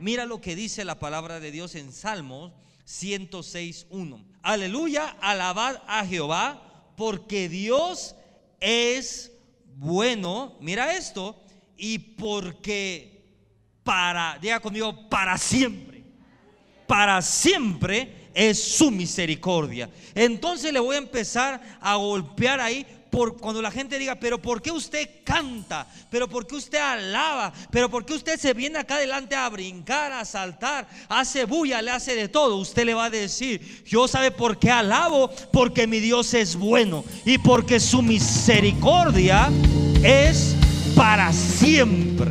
Mira lo que dice la palabra de Dios en Salmos 106.1. Aleluya, alabad a Jehová, porque Dios es bueno. Mira esto, y porque para, diga conmigo, para siempre, para siempre es su misericordia. Entonces le voy a empezar a golpear ahí por cuando la gente diga, pero ¿por qué usted canta? ¿Pero por qué usted alaba? ¿Pero por qué usted se viene acá adelante a brincar, a saltar, hace bulla, le hace de todo? Usted le va a decir, yo sabe por qué alabo, porque mi Dios es bueno y porque su misericordia es para siempre.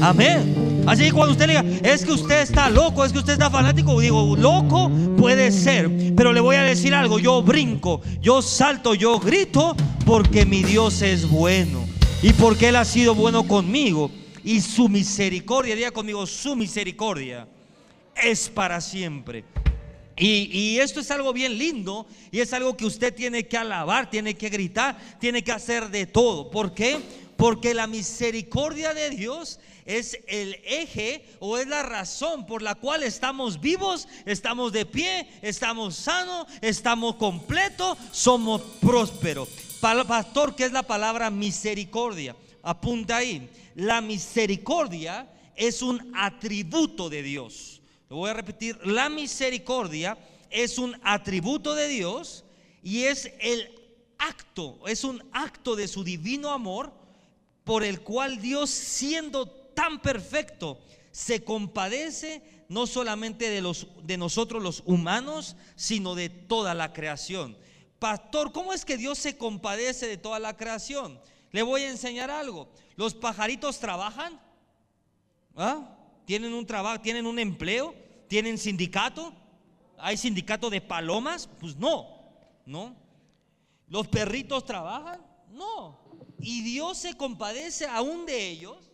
Amén. Así que cuando usted le diga, es que usted está loco, es que usted está fanático, digo, loco puede ser, pero le voy a decir algo, yo brinco, yo salto, yo grito, porque mi Dios es bueno y porque Él ha sido bueno conmigo y su misericordia, diga conmigo, su misericordia es para siempre. Y, y, esto es algo bien lindo y es algo que usted tiene que alabar, tiene que gritar, tiene que hacer de todo. ¿Por qué? Porque la misericordia de Dios es el eje o es la razón por la cual estamos vivos, estamos de pie, estamos sanos, estamos completos, somos prósperos. Pastor, ¿qué es la palabra misericordia? Apunta ahí. La misericordia es un atributo de Dios. Lo voy a repetir. La misericordia es un atributo de Dios y es el acto, es un acto de su divino amor por el cual Dios siendo tan perfecto se compadece no solamente de los de nosotros los humanos, sino de toda la creación. Pastor, ¿cómo es que Dios se compadece de toda la creación? Le voy a enseñar algo. ¿Los pajaritos trabajan? ¿Ah? ¿Tienen un trabajo, tienen un empleo? ¿Tienen sindicato? ¿Hay sindicato de palomas? Pues no, ¿no? ¿Los perritos trabajan? No. Y Dios se compadece aún de ellos,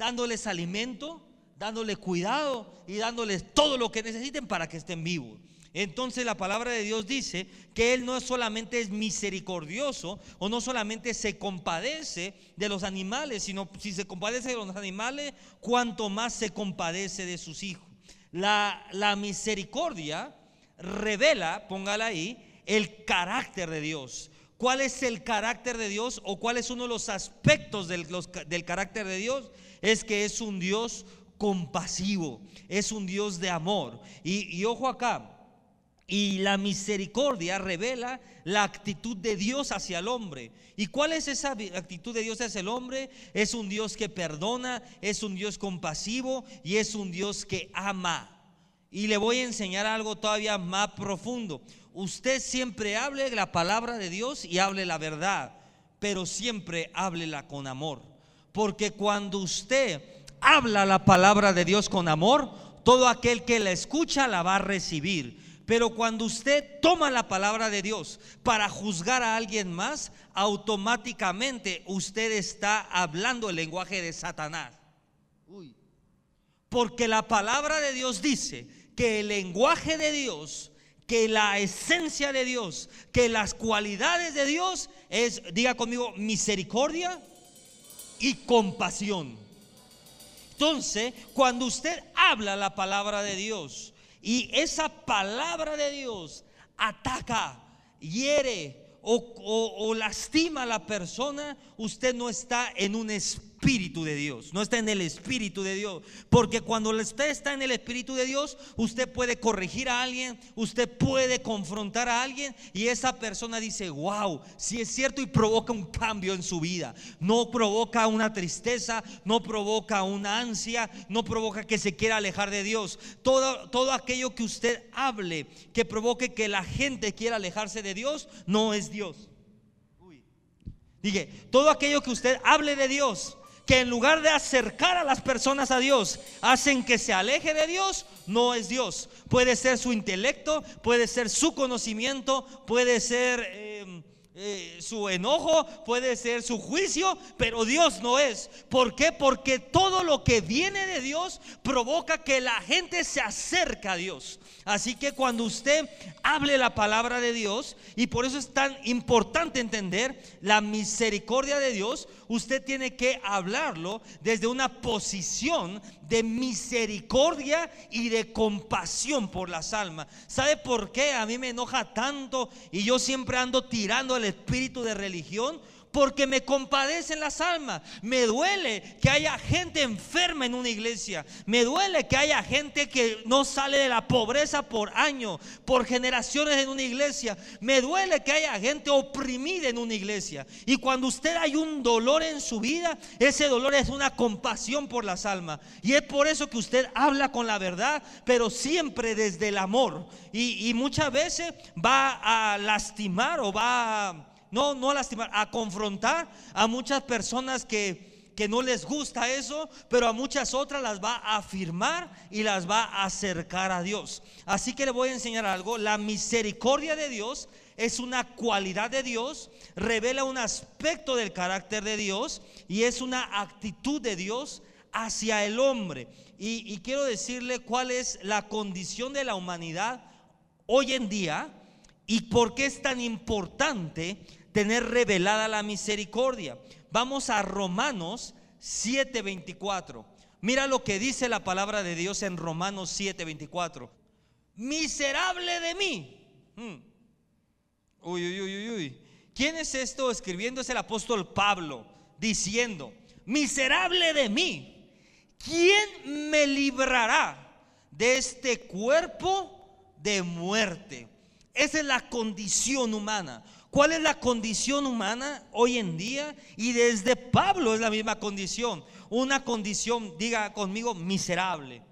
dándoles alimento, dándoles cuidado y dándoles todo lo que necesiten para que estén vivos. Entonces la palabra de Dios dice que Él no solamente es misericordioso o no solamente se compadece de los animales, sino si se compadece de los animales, cuanto más se compadece de sus hijos. La, la misericordia revela, póngala ahí, el carácter de Dios. ¿Cuál es el carácter de Dios o cuál es uno de los aspectos del, del carácter de Dios? Es que es un Dios compasivo, es un Dios de amor. Y, ojo acá, y la misericordia revela la actitud de Dios hacia el hombre. ¿Y cuál es esa actitud de Dios hacia el hombre? Es un Dios que perdona, es un Dios compasivo y es un Dios que ama. Y le voy a enseñar algo todavía más profundo usted siempre hable la palabra de Dios y hable la verdad, pero siempre háblela con amor. Porque cuando usted habla la palabra de Dios con amor, todo aquel que la escucha la va a recibir. Pero cuando usted toma la palabra de Dios para juzgar a alguien más, automáticamente usted está hablando el lenguaje de Satanás. Porque la palabra de Dios dice que el lenguaje de Dios que la esencia de Dios, que las cualidades de Dios es, diga conmigo, misericordia y compasión. Entonces, cuando usted habla la palabra de Dios y esa palabra de Dios ataca, hiere o, lastima a la persona, usted no está en un espíritu Espíritu de Dios, no está en el Espíritu de Dios. Porque cuando usted está en el Espíritu de Dios, usted puede corregir a alguien, usted puede confrontar a alguien y esa persona dice, wow, si es cierto y provoca un cambio en su vida. No provoca una tristeza, no provoca una ansia, no provoca que se quiera alejar de Dios. Todo, todo aquello que usted hable que provoque que la gente quiera alejarse de Dios, no es Dios. Dije, todo aquello que usted hable de Dios que en lugar de acercar a las personas a Dios, hacen que se aleje de Dios, no es Dios. Puede ser su intelecto, puede ser su conocimiento, puede ser eh, eh, su enojo, puede ser su juicio, pero Dios no es. ¿Por qué? Porque todo lo que viene de Dios provoca que la gente se acerque a Dios. Así que cuando usted hable la palabra de Dios, y por eso es tan importante entender la misericordia de Dios, usted tiene que hablarlo desde una posición de misericordia y de compasión por las almas. ¿Sabe por qué a mí me enoja tanto y yo siempre ando tirando el espíritu de religión? Porque me compadecen las almas. Me duele que haya gente enferma en una iglesia. Me duele que haya gente que no sale de la pobreza por años, por generaciones en una iglesia. Me duele que haya gente oprimida en una iglesia. Y cuando usted hay un dolor en su vida, ese dolor es una compasión por las almas. Y es por eso que usted habla con la verdad, pero siempre desde el amor. Y, y muchas veces va a lastimar o va a no, no lastimar, a confrontar a muchas personas que, que no les gusta eso, pero a muchas otras las va a afirmar y las va a acercar a Dios. Así que le voy a enseñar algo. La misericordia de Dios es una cualidad de Dios, revela un aspecto del carácter de Dios y es una actitud de Dios hacia el hombre. Y, y, quiero decirle cuál es la condición de la humanidad hoy en día y por qué es tan importante tener revelada la misericordia. Vamos a Romanos 7:24. Mira lo que dice la palabra de Dios en Romanos 7:24. Miserable de mí. Uy, uy, uy, uy, uy. ¿Quién es esto escribiendo? Es el apóstol Pablo diciendo, miserable de mí. ¿Quién me librará de este cuerpo de muerte? Esa es la condición humana. ¿Cuál es la condición humana hoy en día? Y desde Pablo es la misma condición. Una condición, diga conmigo, miserable.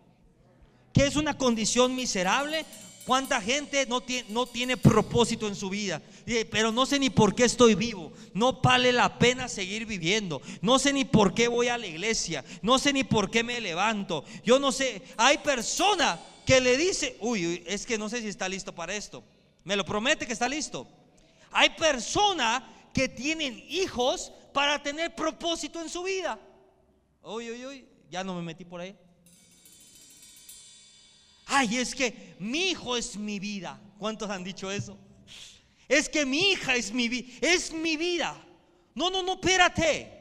¿Qué es una condición miserable? ¿Cuánta gente no tiene, no tiene propósito en su vida? Pero no sé ni por qué estoy vivo. No vale la pena seguir viviendo. No sé ni por qué voy a la iglesia. No sé ni por qué me levanto. Yo no sé. Hay personas que le dice, uy, es que no sé si está listo para esto. Me lo promete que está listo. Hay personas que tienen hijos para tener propósito en su vida. Uy, uy, uy, ya no me metí por ahí. Ay, es que mi hijo es mi vida. ¿Cuántos han dicho eso? Es que mi hija es mi vida, es mi vida. No, no, no, espérate.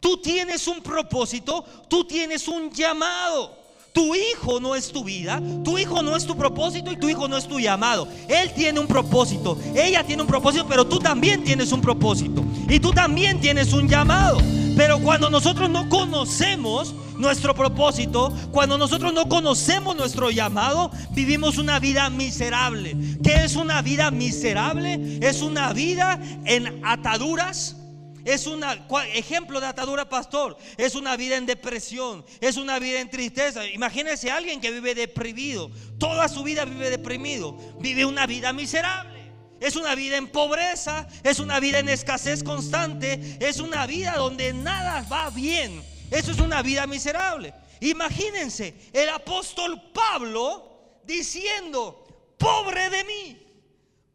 Tú tienes un propósito, tú tienes un llamado. Tu hijo no es tu vida, tu hijo no es tu propósito y tu hijo no es tu llamado. Él tiene un propósito, ella tiene un propósito, pero tú también tienes un propósito y tú también tienes un llamado. Pero cuando nosotros no conocemos nuestro propósito, cuando nosotros no conocemos nuestro llamado, vivimos una vida miserable. ¿Qué es una vida miserable? Es una vida en ataduras, es un ejemplo de atadura, pastor. Es una vida en depresión. Es una vida en tristeza. Imagínese a alguien que vive deprimido. Toda su vida vive deprimido. Vive una vida miserable. Es una vida en pobreza. Es una vida en escasez constante. Es una vida donde nada va bien. Eso es una vida miserable. Imagínense el apóstol Pablo diciendo, pobre de mí,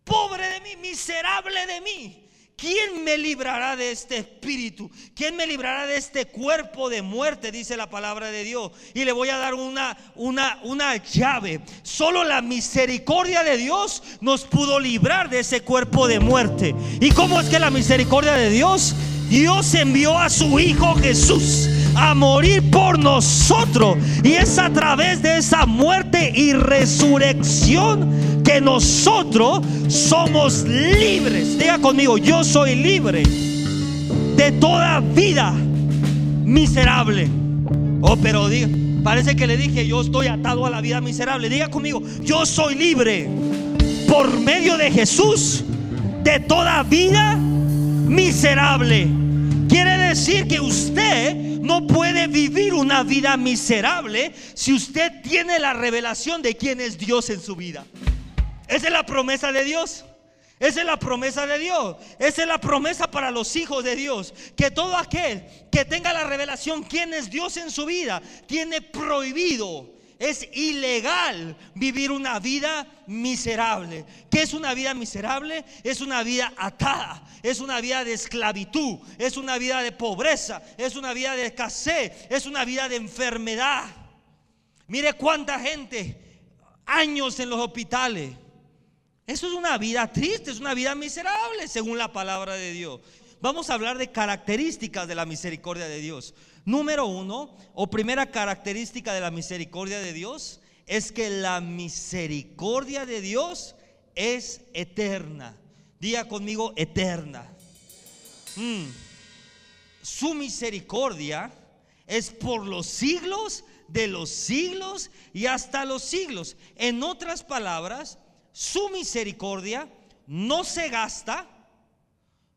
pobre de mí, miserable de mí. ¿Quién me librará de este espíritu? ¿Quién me librará de este cuerpo de muerte? Dice la palabra de Dios. Y le voy a dar una, una, una llave. Solo la misericordia de Dios nos pudo librar de ese cuerpo de muerte. ¿Y cómo es que la misericordia de Dios? Dios envió a su Hijo Jesús a morir por nosotros. Y es a través de esa muerte y resurrección que nosotros somos libres. Diga conmigo, yo soy libre de toda vida miserable. Oh, pero diga, parece que le dije, yo estoy atado a la vida miserable. Diga conmigo, yo soy libre por medio de Jesús de toda vida miserable. Decir que usted no puede vivir una vida miserable si usted tiene la revelación de quién es Dios en su vida. Esa es la promesa de Dios. Esa es la promesa de Dios. Esa es la promesa para los hijos de Dios. Que todo aquel que tenga la revelación quién es Dios en su vida, tiene prohibido es ilegal vivir una vida miserable. ¿Qué es una vida miserable? Es una vida atada, es una vida de esclavitud, es una vida de pobreza, es una vida de escasez, es una vida de enfermedad. Mire cuánta gente, años en los hospitales. Eso es una vida triste, es una vida miserable según la palabra de Dios. Vamos a hablar de características de la misericordia de Dios. Número uno, o primera característica de la misericordia de Dios, es que la misericordia de Dios es eterna. Diga conmigo, eterna. Mm. Su misericordia es por los siglos de los siglos y hasta los siglos. En otras palabras, su misericordia no se gasta,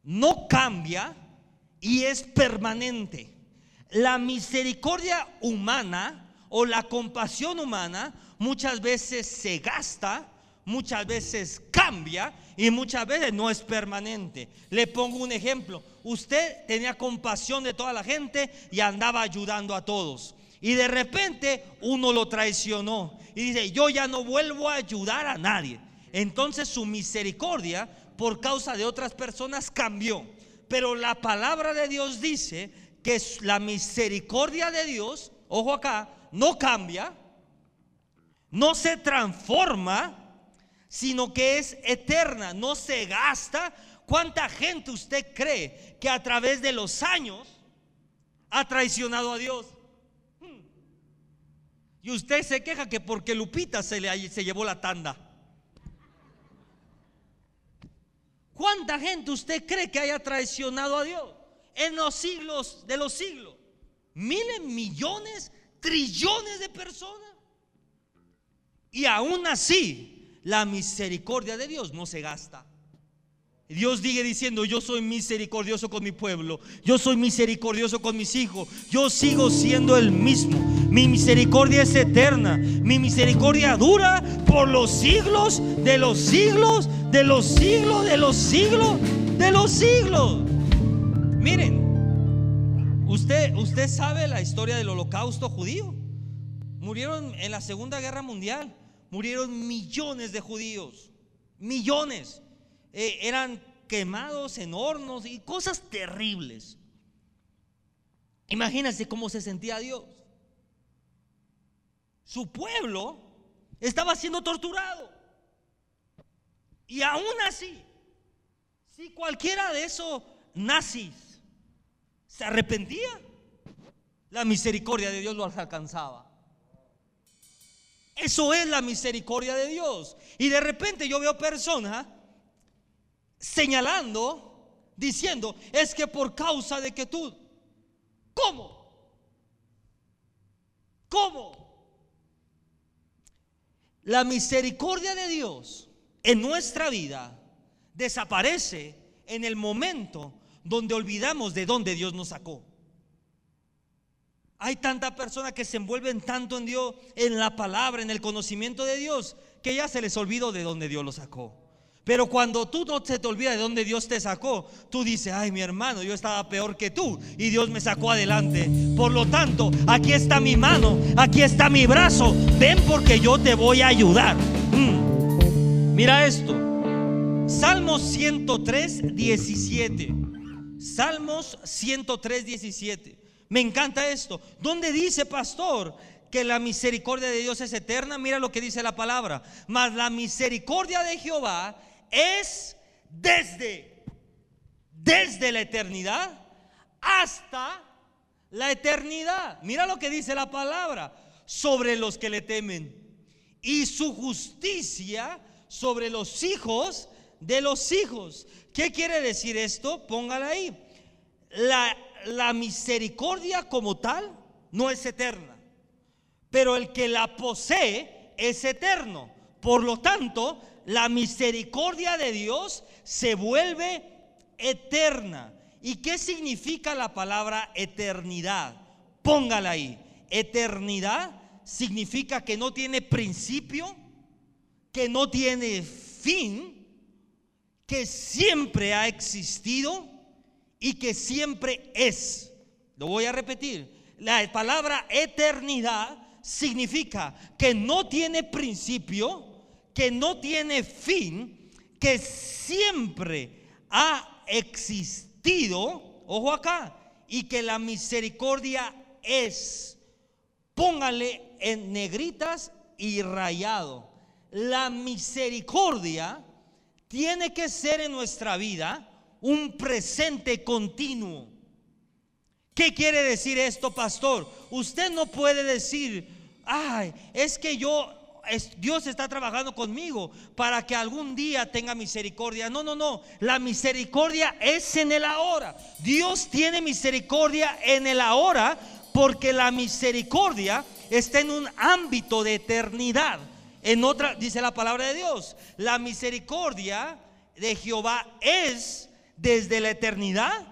no cambia y es permanente. La misericordia humana o la compasión humana muchas veces se gasta, muchas veces cambia y muchas veces no es permanente. Le pongo un ejemplo. Usted tenía compasión de toda la gente y andaba ayudando a todos. Y de repente uno lo traicionó y dice, yo ya no vuelvo a ayudar a nadie. Entonces su misericordia por causa de otras personas cambió. Pero la palabra de Dios dice que la misericordia de Dios, ojo acá, no cambia, no se transforma, sino que es eterna, no se gasta. ¿Cuánta gente usted cree que a través de los años ha traicionado a Dios? Hmm. Y usted se queja que porque Lupita se, le, se llevó la tanda. ¿Cuánta gente usted cree que haya traicionado a Dios en los siglos de los siglos? Miles, millones, trillones de personas. Y aún así, la misericordia de Dios no se gasta. Dios sigue diciendo, yo soy misericordioso con mi pueblo, yo soy misericordioso con mis hijos, yo sigo siendo el mismo. Mi misericordia es eterna, mi misericordia dura por los siglos de los siglos, de los siglos, de los siglos, de los siglos. Miren, usted, usted sabe la historia del holocausto judío. Murieron en la Segunda Guerra Mundial, murieron millones de judíos, millones. Eh, eran quemados en hornos y cosas terribles. Imagínense cómo se sentía Dios. Su pueblo estaba siendo torturado. Y aún así, si cualquiera de esos nazis se arrepentía, la misericordia de Dios los alcanzaba. Eso es la misericordia de Dios. Y de repente yo veo personas señalando, diciendo, es que por causa de que tú, ¿cómo? ¿Cómo? La misericordia de Dios en nuestra vida desaparece en el momento donde olvidamos de dónde Dios nos sacó. Hay tanta persona que se envuelven tanto en Dios, en la palabra, en el conocimiento de Dios, que ya se les olvidó de dónde Dios los sacó. Pero cuando tú no se te olvida de dónde Dios te sacó, tú dices, ay mi hermano, yo estaba peor que tú y Dios me sacó adelante. Por lo tanto, aquí está mi mano, aquí está mi brazo, ven porque yo te voy a ayudar. Mm. Mira esto, Salmos 103, 17. Salmos 103, 17. Me encanta esto. ¿Dónde dice, pastor? que la misericordia de Dios es eterna, mira lo que dice la palabra. Mas la misericordia de Jehová es desde, desde la eternidad hasta la eternidad. Mira lo que dice la palabra sobre los que le temen. Y su justicia sobre los hijos de los hijos. ¿Qué quiere decir esto? Póngala ahí. La, misericordia como tal no es eterna, pero el que la posee es eterno. Por lo tanto, la misericordia de Dios se vuelve eterna. ¿Y qué significa la palabra eternidad? Póngala ahí. Eternidad significa que no tiene principio, que no tiene fin, que siempre ha existido y que siempre es. Lo voy a repetir. La palabra eternidad significa que no tiene principio, que no tiene fin, que siempre ha existido, ojo acá, y que la misericordia es, póngale en negritas y rayado, la misericordia tiene que ser en nuestra vida un presente continuo. ¿Qué quiere decir esto, pastor? Usted no puede decir, ay, es que yo, Dios está trabajando conmigo para que algún día tenga misericordia. No, no, no. La misericordia es en el ahora. Dios tiene misericordia en el ahora porque la misericordia está en un ámbito de eternidad. En otra, dice la palabra de Dios, la misericordia de Jehová es desde la eternidad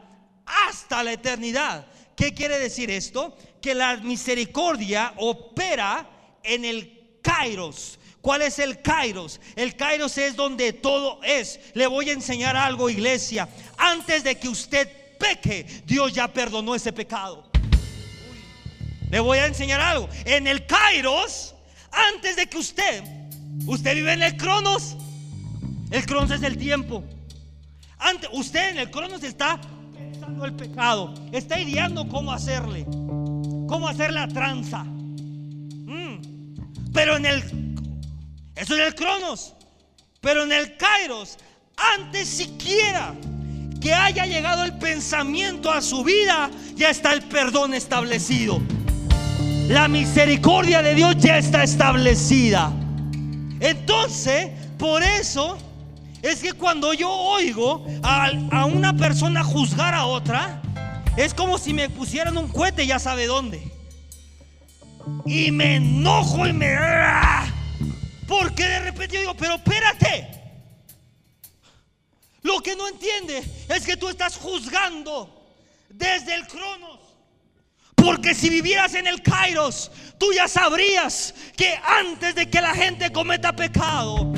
hasta la eternidad. ¿Qué quiere decir esto? Que la misericordia opera en el kairos. ¿Cuál es el kairos? El kairos es donde todo es. Le voy a enseñar algo, iglesia. Antes de que usted peque, Dios ya perdonó ese pecado. Le voy a enseñar algo. En el kairos, antes de que usted, usted vive en el cronos. El cronos es el tiempo. Antes, usted en el cronos está el pecado, está ideando cómo hacerle, cómo hacer la tranza. Mm. Pero en el, eso es el cronos, pero en el kairos, antes siquiera que haya llegado el pensamiento a su vida, ya está el perdón establecido. La misericordia de Dios ya está establecida. Entonces, por eso es que cuando yo oigo a, una persona juzgar a otra, es como si me pusieran un cohete ya sabe dónde. Y me enojo y me... Porque de repente yo digo, pero espérate. Lo que no entiende es que tú estás juzgando desde el cronos. Porque si vivieras en el Kairos, tú ya sabrías que antes de que la gente cometa pecado,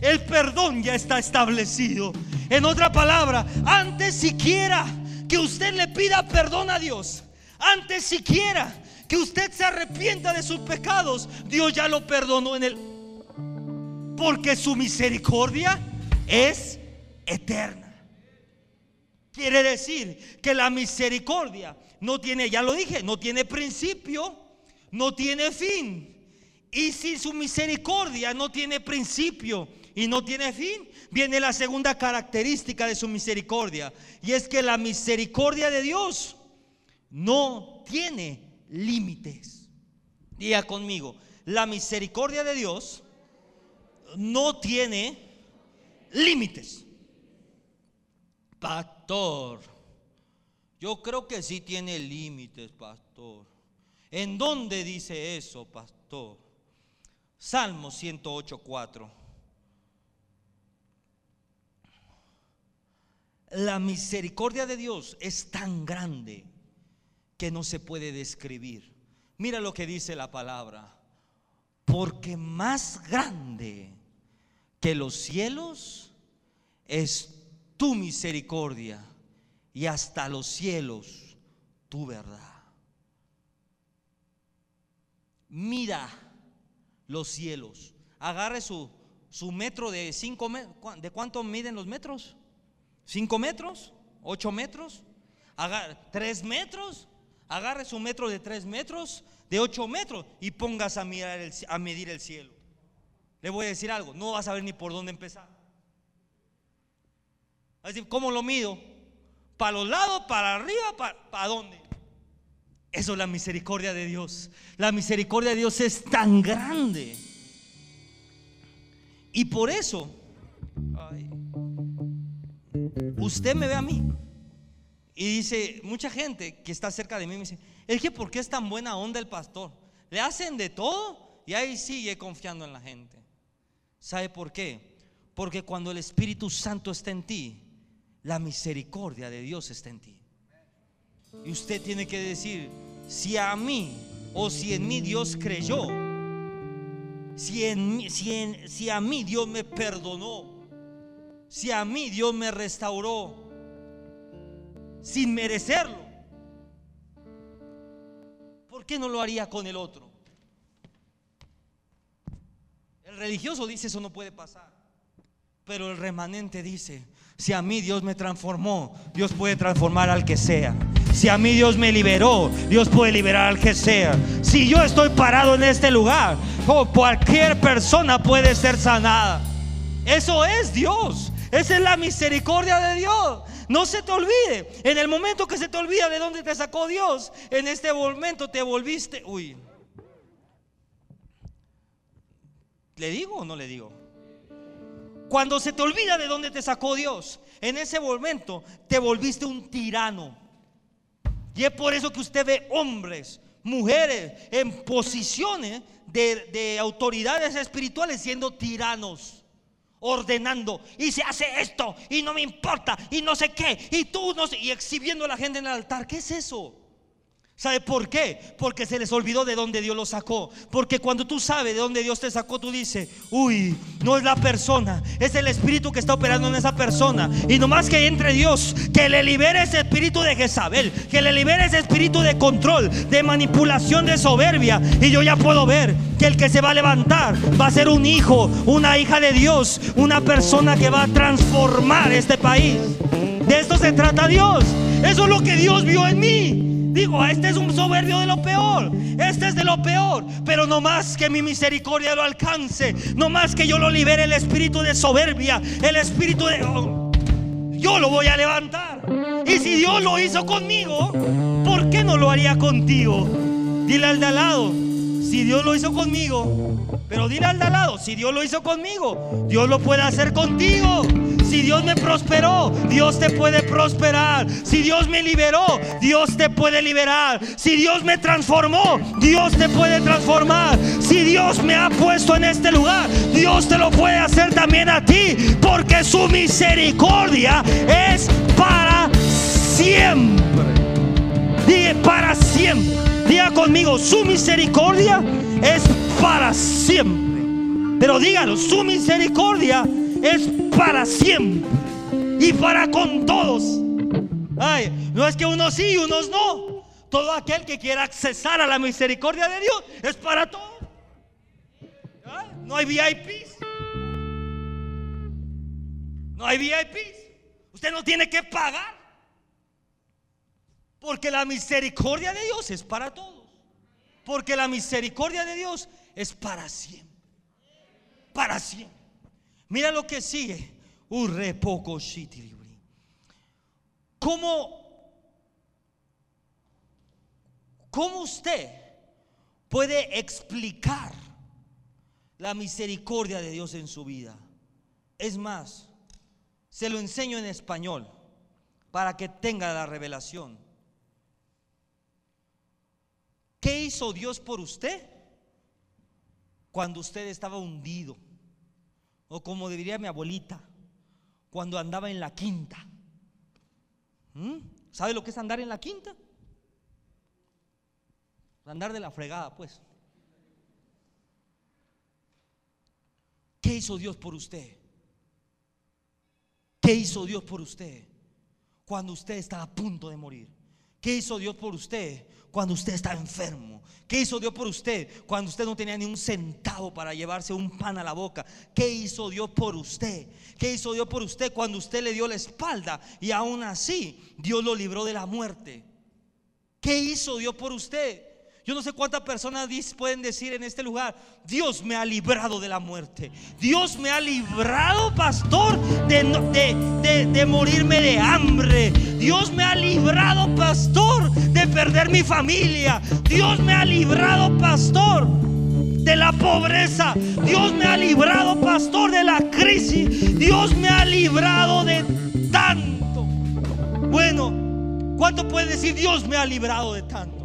el perdón ya está establecido. En otra palabra, antes siquiera que usted le pida perdón a Dios, antes siquiera que usted se arrepienta de sus pecados, Dios ya lo perdonó en él. Porque su misericordia es eterna. Quiere decir que la misericordia no tiene, ya lo dije, no tiene principio, no tiene fin. Y si su misericordia no tiene principio, y no tiene fin, viene la segunda característica de su misericordia. Y es que la misericordia de Dios no tiene límites. Diga conmigo, la misericordia de Dios no tiene límites. Pastor, yo creo que sí tiene límites, pastor. ¿En dónde dice eso, pastor? Salmo 108, 4. La misericordia de Dios es tan grande que no se puede describir. Mira lo que dice la palabra. Porque más grande que los cielos es tu misericordia y hasta los cielos tu verdad. Mira los cielos. Agarre su, su metro de cinco metros. ¿De cuánto miden los metros? ¿Cinco metros? ¿Ocho metros? ¿Tres metros? Agarre su metro de tres metros, de ocho metros y pongas a, mirar a medir el cielo. Le voy a decir algo, no vas a ver ni por dónde empezar. Así, ¿cómo lo mido? ¿Para los lados, para arriba, para, dónde? Eso es la misericordia de Dios. La misericordia de Dios es tan grande. Y por eso, usted me ve a mí y dice, mucha gente que está cerca de mí me dice, es que ¿por qué es tan buena onda el pastor? Le hacen de todo y ahí sigue confiando en la gente. ¿Sabe por qué? Porque cuando el Espíritu Santo está en ti, la misericordia de Dios está en ti. Y usted tiene que decir, si a mí o si en mí Dios creyó, si, en, si, en, si a mí Dios me perdonó, si a mí Dios me restauró, sin merecerlo, ¿por qué no lo haría con el otro? El religioso dice eso no puede pasar, pero el remanente dice, si a mí Dios me transformó, Dios puede transformar al que sea. Si a mí Dios me liberó, Dios puede liberar al que sea. Si yo estoy parado en este lugar, cualquier persona puede ser sanada. Eso es Dios. Esa es la misericordia de Dios. No se te olvide. En el momento que se te olvida de dónde te sacó Dios, en este momento te volviste. Uy. ¿Le digo o no le digo? Cuando se te olvida de dónde te sacó Dios, en ese momento te volviste un tirano. Y es por eso que usted ve hombres, mujeres en posiciones de, de autoridades espirituales siendo tiranos ordenando y se hace esto y no me importa y no sé qué y tú no sé y exhibiendo a la gente en el altar. ¿Qué es eso? ¿Sabe por qué? Porque se les olvidó de dónde Dios los sacó. Porque cuando tú sabes de dónde Dios te sacó, tú dices, uy, no es la persona, es el espíritu que está operando en esa persona. Y nomás que entre Dios, que le libere ese espíritu de Jezabel, que le libere ese espíritu de control, de manipulación, de soberbia. Y yo ya puedo ver que el que se va a levantar va a ser un hijo, una hija de Dios, una persona que va a transformar este país. De esto se trata Dios. Eso es lo que Dios vio en mí. Digo, este es un soberbio de lo peor. Este es de lo peor. Pero no más que mi misericordia lo alcance. No más que yo lo libere el espíritu de soberbia. El espíritu de... Oh, yo lo voy a levantar. Y si Dios lo hizo conmigo, ¿por qué no lo haría contigo? Dile al de al lado, si Dios lo hizo conmigo, pero dile al de al lado, si Dios lo hizo conmigo, Dios lo puede hacer contigo. Si Dios me prosperó, Dios te puede prosperar. Si Dios me liberó, Dios te puede liberar. Si Dios me transformó, Dios te puede transformar. Si Dios me ha puesto en este lugar, Dios te lo puede hacer también a ti. Porque su misericordia es para siempre. Dije para siempre. Diga conmigo, su misericordia es para siempre. Pero dígalo, su misericordia es para siempre y para con todos. No es que unos sí y unos no. Todo aquel que quiera accesar a la misericordia de Dios es para todos. No hay VIPs. No hay VIPs. Usted no tiene que pagar. Porque la misericordia de Dios es para todos. Porque la misericordia de Dios es para siempre. Para siempre. Mira lo que sigue. Urre poco ¿Cómo, ¿Cómo usted puede explicar la misericordia de Dios en su vida? Es más, se lo enseño en español para que tenga la revelación. ¿Qué hizo Dios por usted cuando usted estaba hundido? O como diría mi abuelita, cuando andaba en la quinta. ¿Mm? ¿Sabe lo que es andar en la quinta? Andar de la fregada, pues. ¿Qué hizo Dios por usted? ¿Qué hizo Dios por usted cuando usted estaba a punto de morir? ¿Qué hizo Dios por usted cuando usted estaba enfermo? ¿Qué hizo Dios por usted cuando usted no tenía ni un centavo para llevarse un pan a la boca? ¿Qué hizo Dios por usted? ¿Qué hizo Dios por usted cuando usted le dio la espalda y aún así Dios lo libró de la muerte? ¿Qué hizo Dios por usted? Yo no sé cuántas personas pueden decir en este lugar, Dios me ha librado de la muerte. Dios me ha librado, pastor, de, de, morirme de hambre. Dios me ha librado, pastor, de perder mi familia. Dios me ha librado, pastor, de la pobreza. Dios me ha librado, pastor, de la crisis. Dios me ha librado de tanto. Bueno, ¿cuánto puede decir Dios me ha librado de tanto?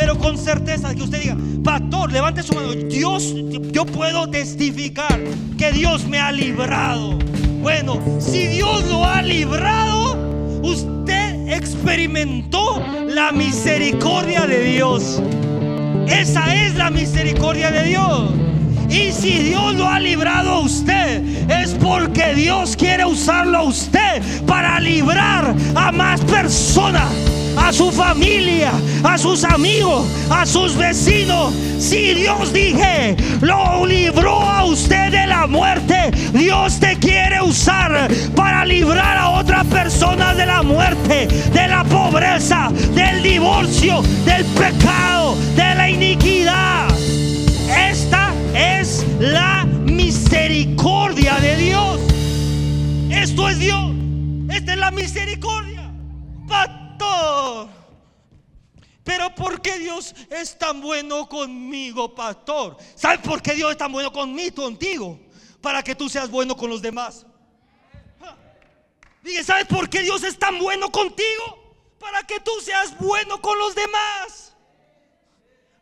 Pero con certeza que usted diga, pastor, levante su mano. Dios, yo puedo testificar que Dios me ha librado. Bueno, si Dios lo ha librado, usted experimentó la misericordia de Dios. Esa es la misericordia de Dios. Y si Dios lo ha librado a usted, es porque Dios quiere usarlo a usted para librar a más personas a su familia, a sus amigos, a sus vecinos. Si Dios dije, lo libró a usted de la muerte, Dios te quiere usar para librar a otra persona de la muerte, de la pobreza, del divorcio, del pecado, de la iniquidad. Esta es la misericordia de Dios. Esto es Dios. Esta es la misericordia. Pero ¿por qué Dios es tan bueno conmigo, pastor? ¿Sabes por qué Dios es tan bueno conmigo, contigo? Para que tú seas bueno con los demás. Dije, ¿sabes por qué Dios es tan bueno contigo? Para que tú seas bueno con los demás.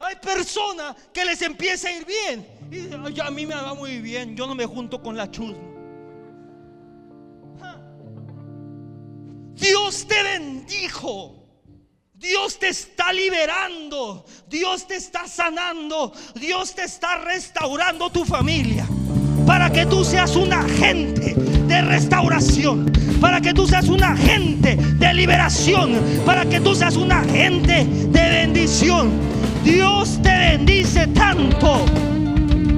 Hay personas que les empieza a ir bien. Y a mí me va muy bien. Yo no me junto con la chusma. Dios te bendijo. Dios te está liberando. Dios te está sanando. Dios te está restaurando tu familia. Para que tú seas un agente de restauración. Para que tú seas un agente de liberación. Para que tú seas un agente de bendición. Dios te bendice tanto.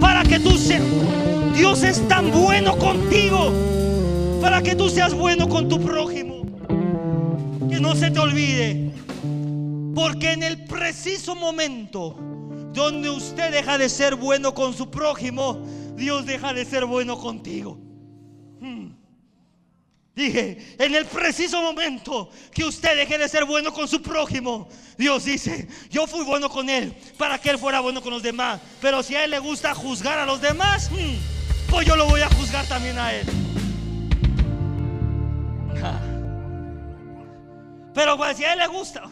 Para que tú seas... Dios es tan bueno contigo. Para que tú seas bueno con tu prójimo no se te olvide. Porque en el preciso momento donde usted deja de ser bueno con su prójimo, Dios deja de ser bueno contigo. Hmm. Dije, en el preciso momento que usted deje de ser bueno con su prójimo, Dios dice, yo fui bueno con él para que él fuera bueno con los demás. Pero si a él le gusta juzgar a los demás, hmm, pues yo lo voy a juzgar también a él. Pero pues, si a él le gusta,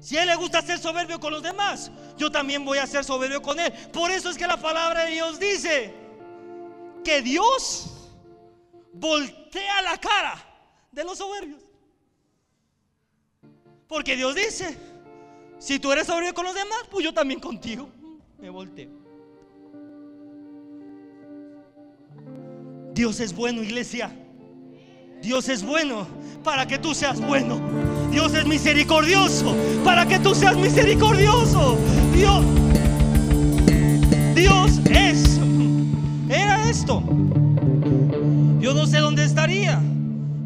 si a él le gusta ser soberbio con los demás, yo también voy a ser soberbio con él. Por eso es que la palabra de Dios dice que Dios voltea la cara de los soberbios. Porque Dios dice, si tú eres soberbio con los demás, pues yo también contigo. Me volteo. Dios es bueno, iglesia. Dios es bueno para que tú seas bueno. Dios es misericordioso para que tú seas misericordioso. Dios, Dios es. Era esto. Yo no sé dónde estaría.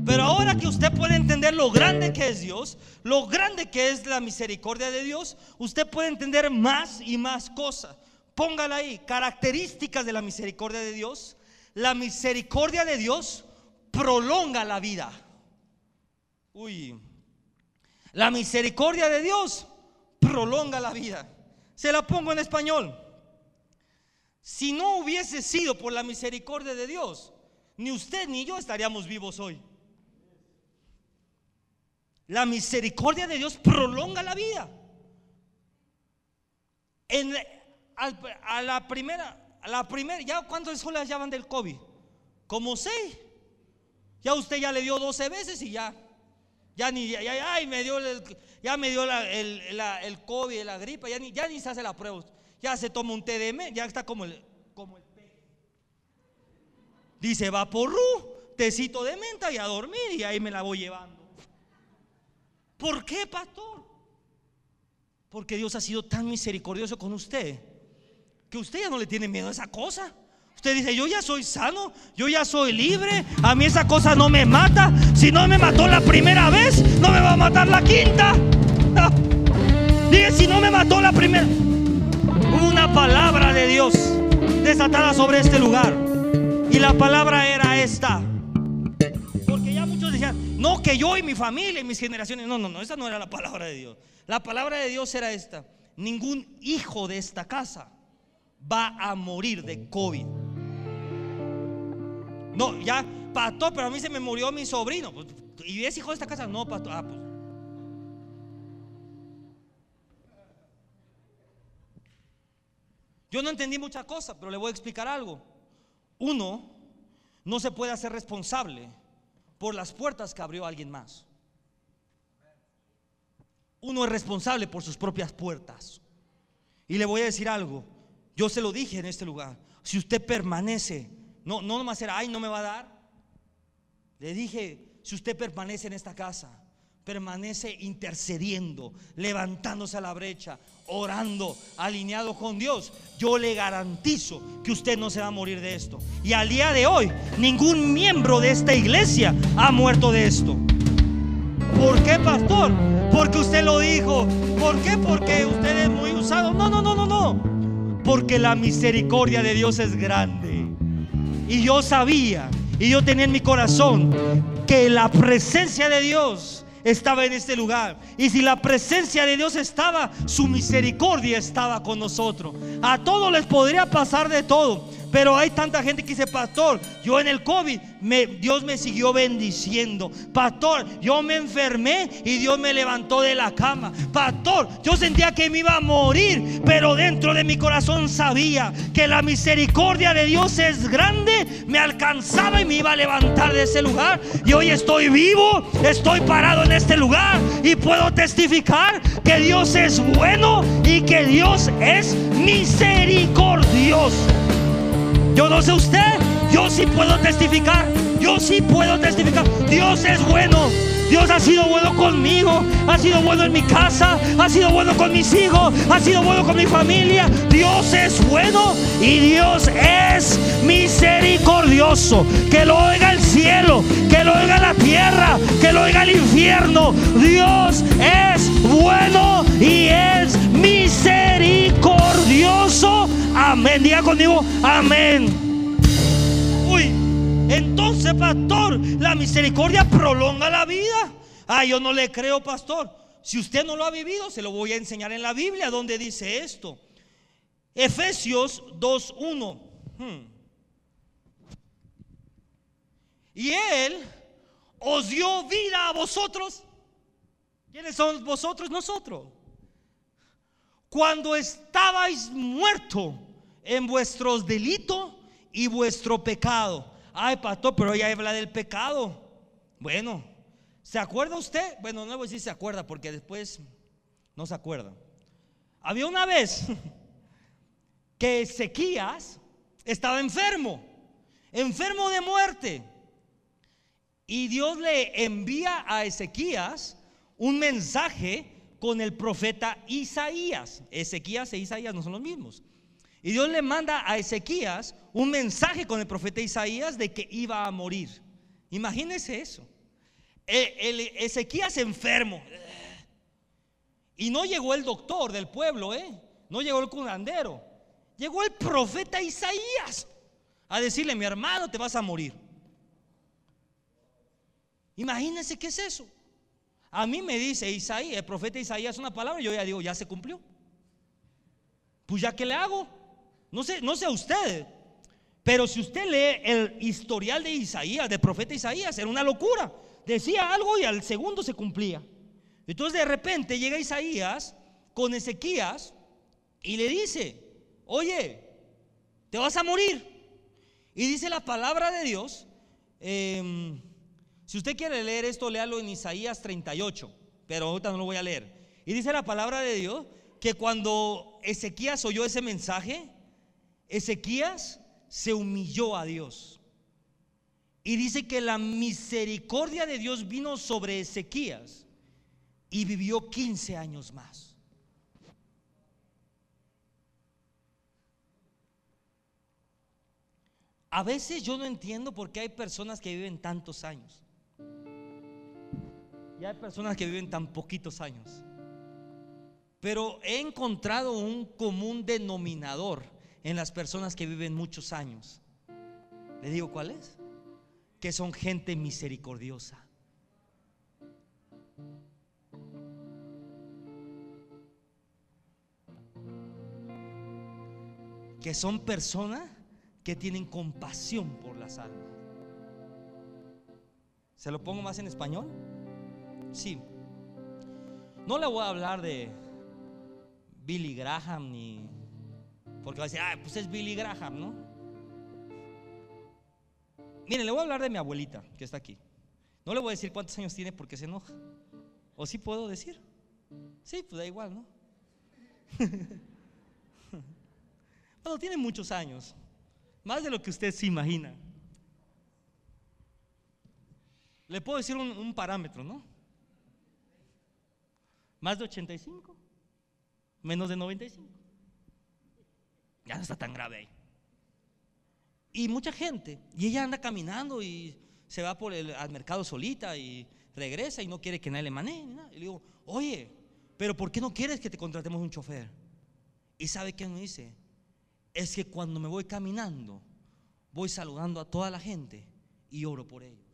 Pero ahora que usted puede entender lo grande que es Dios, lo grande que es la misericordia de Dios, usted puede entender más y más cosas. Póngala ahí, características de la misericordia de Dios. La misericordia de Dios prolonga la vida. Uy, la misericordia de Dios prolonga la vida. Se la pongo en español. Si no hubiese sido por la misericordia de Dios, ni usted ni yo estaríamos vivos hoy. La misericordia de Dios prolonga la vida. En, a, la primera, a la primera, ¿ya cuántas son las llaman del COVID? Como seis. Ya usted ya le dio 12 veces y ya. Ya ni, ya, ya, me dio, ya me dio el, el, COVID, la gripa, ya ni, ya ni se hace la prueba. Ya se toma un TDM, ya está como el, como el Dice, va por ru, tecito de menta y a dormir y ahí me la voy llevando. ¿Por qué, pastor? Porque Dios ha sido tan misericordioso con usted que usted ya no le tiene miedo a esa cosa. Usted dice, yo ya soy sano, yo ya soy libre, a mí esa cosa no me mata. Si no me mató la primera vez, no me va a matar la quinta. Dije, si no me mató la primera. Una palabra de Dios desatada sobre este lugar. Y la palabra era esta. Porque ya muchos decían, no, que yo y mi familia y mis generaciones. No, no, no, esa no era la palabra de Dios. La palabra de Dios era esta. Ningún hijo de esta casa va a morir de COVID. No, ya, pastor, pero a mí se me murió mi sobrino. Pues, ¿Y es hijo de esta casa? No, pastor. Ah, pues. Yo no entendí muchas cosas, pero le voy a explicar algo. Uno no se puede hacer responsable por las puertas que abrió alguien más. Uno es responsable por sus propias puertas. Y le voy a decir algo. Yo se lo dije en este lugar. Si usted permanece, no, no nomás era, ay, no me va a dar. Le dije, si usted permanece en esta casa, permanece intercediendo, levantándose a la brecha, orando, alineado con Dios, yo le garantizo que usted no se va a morir de esto. Y al día de hoy, ningún miembro de esta iglesia ha muerto de esto. ¿Por qué, pastor? Porque usted lo dijo. ¿Por qué? Porque usted es muy usado. No, no, no, no, no. Porque la misericordia de Dios es grande. Y yo sabía, y yo tenía en mi corazón, que la presencia de Dios estaba en este lugar. Y si la presencia de Dios estaba, su misericordia estaba con nosotros. A todos les podría pasar de todo. Pero hay tanta gente que dice, pastor, yo en el COVID, me, Dios me siguió bendiciendo. Pastor, yo me enfermé y Dios me levantó de la cama. Pastor, yo sentía que me iba a morir, pero dentro de mi corazón sabía que la misericordia de Dios es grande, me alcanzaba y me iba a levantar de ese lugar. Y hoy estoy vivo, estoy parado en este lugar y puedo testificar que Dios es bueno y que Dios es misericordioso. Yo no sé usted, yo sí puedo testificar. Yo sí puedo testificar. Dios es bueno. Dios ha sido bueno conmigo, ha sido bueno en mi casa, ha sido bueno con mis hijos, ha sido bueno con mi familia. Dios es bueno y Dios es misericordioso. Que lo oiga el cielo, que lo oiga la tierra, que lo oiga el infierno. Dios es bueno y es misericordioso. Amén. Diga conmigo, amén. Uy, entonces, pastor, la misericordia prolonga la vida. Ah, yo no le creo, pastor. Si usted no lo ha vivido, se lo voy a enseñar en la Biblia donde dice esto. Efesios 2.1. Hmm. Y Él os dio vida a vosotros. ¿Quiénes son vosotros? Nosotros. Cuando estabais muertos en vuestros delitos y vuestro pecado. Ay, pastor, pero ella habla del pecado. Bueno, ¿se acuerda usted? Bueno, no voy a decir se acuerda porque después no se acuerda. Había una vez que Ezequías estaba enfermo, enfermo de muerte. Y Dios le envía a Ezequías un mensaje con el profeta Isaías. Ezequías e Isaías no son los mismos. Y Dios le manda a Ezequías un mensaje con el profeta Isaías de que iba a morir. Imagínese eso. E, Ezequías enfermo. Y no llegó el doctor del pueblo, ¿eh? No llegó el curandero. Llegó el profeta Isaías a decirle, mi hermano, te vas a morir. Imagínense qué es eso. A mí me dice Isaías, el profeta Isaías una palabra, yo ya digo, ya se cumplió. Pues ya que le hago. No sé, no sé a usted, pero si usted lee el historial de Isaías, del profeta Isaías, era una locura. Decía algo y al segundo se cumplía. Entonces de repente llega Isaías con Ezequías y le dice, oye, te vas a morir. Y dice la palabra de Dios, em, si usted quiere leer esto, léalo en Isaías 38, pero ahorita no lo voy a leer. Y dice la palabra de Dios que cuando Ezequías oyó ese mensaje, Ezequías se humilló a Dios. Y dice que la misericordia de Dios vino sobre Ezequías y vivió 15 años más. A veces yo no entiendo por qué hay personas que viven tantos años. Y hay personas que viven tan poquitos años. Pero he encontrado un común denominador en las personas que viven muchos años. ¿Le digo cuál es? Que son gente misericordiosa. Que son personas que tienen compasión por las almas. ¿Se lo pongo más en español? Sí. No le voy a hablar de Billy Graham ni porque va a decir, ah, pues es Billy Graham, ¿no? Miren, le voy a hablar de mi abuelita que está aquí. No le voy a decir cuántos años tiene porque se enoja. ¿O sí puedo decir? Sí, pues da igual, ¿no? bueno, tiene muchos años. Más de lo que usted se imagina. Le puedo decir un, un parámetro, ¿no? ¿Más de 85? ¿Menos de 95? Ya no está tan grave ahí. Y mucha gente, y ella anda caminando y se va por el, al mercado solita y regresa y no quiere que nadie le maneje. Y le digo, oye, pero ¿por qué no quieres que te contratemos un chofer? Y sabe qué me dice, es que cuando me voy caminando, voy saludando a toda la gente y oro por ellos.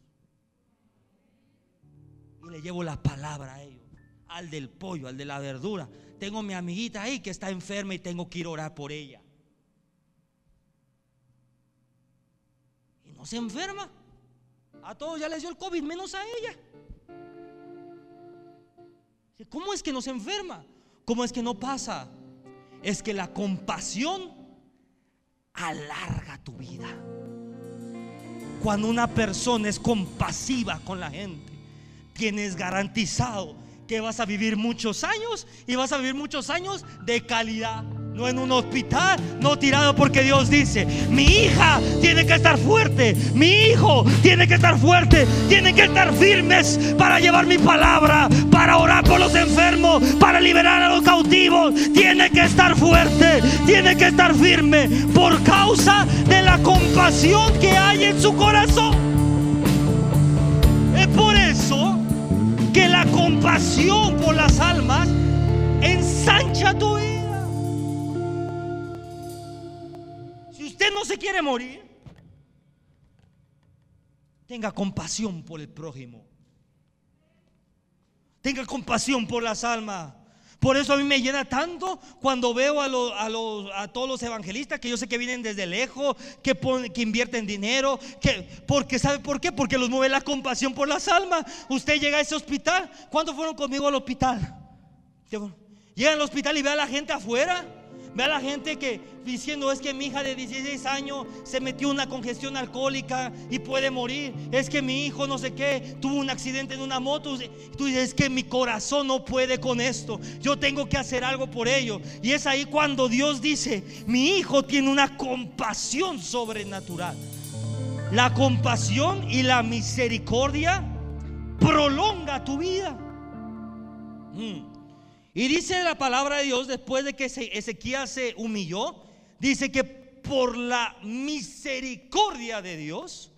Y le llevo la palabra a ellos, al del pollo, al de la verdura. Tengo mi amiguita ahí que está enferma y tengo que ir a orar por ella. No se enferma. A todos ya les dio el COVID, menos a ella. ¿Cómo es que no se enferma? ¿Cómo es que no pasa? Es que la compasión alarga tu vida. Cuando una persona es compasiva con la gente, tienes garantizado que vas a vivir muchos años y vas a vivir muchos años de calidad no en un hospital, no tirado porque Dios dice, mi hija tiene que estar fuerte, mi hijo tiene que estar fuerte, tienen que estar firmes para llevar mi palabra, para orar por los enfermos, para liberar a los cautivos, tiene que estar fuerte, tiene que estar firme por causa de la compasión que hay en su corazón. Es por eso que la compasión por las almas ensancha tu vida. Usted no se quiere morir, tenga compasión por el prójimo. Tenga compasión por las almas. Por eso a mí me llena tanto cuando veo a, a, todos los evangelistas que yo sé que vienen desde lejos, que, que invierten dinero, que, porque ¿sabe por qué? Porque los mueve la compasión por las almas. Usted llega a ese hospital, ¿cuántos fueron conmigo al hospital? Llega al hospital y ve a la gente afuera Ve a la gente que diciendo es que mi hija de 16 años se metió una congestión alcohólica y puede morir. Es que mi hijo no sé qué tuvo un accidente en una moto. Tú dices es que mi corazón no puede con esto. Yo tengo que hacer algo por ello. Y es ahí cuando Dios dice, mi hijo tiene una compasión sobrenatural. La compasión y la misericordia prolonga tu vida. Mm. Y dice la palabra de Dios, después de que Ezequiel se humilló, dice que por la misericordia de Dios,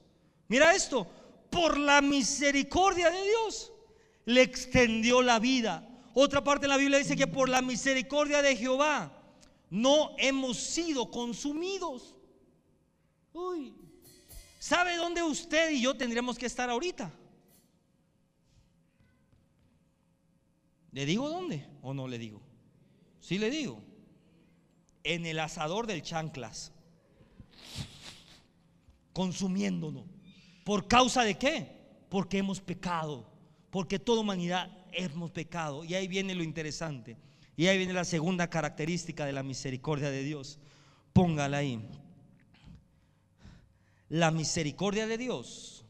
mira esto, por la misericordia de Dios, le extendió la vida. Otra parte de la Biblia dice que por la misericordia de Jehová no hemos sido consumidos. Uy, ¿sabe dónde usted y yo tendríamos que estar ahorita? ¿Le digo dónde o no le digo? Sí le digo. En el asador del chanclas. Consumiéndonos. ¿Por causa de qué? Porque hemos pecado. Porque toda humanidad hemos pecado. Y ahí viene lo interesante. Y ahí viene la segunda característica de la misericordia de Dios. Póngala ahí. La misericordia de Dios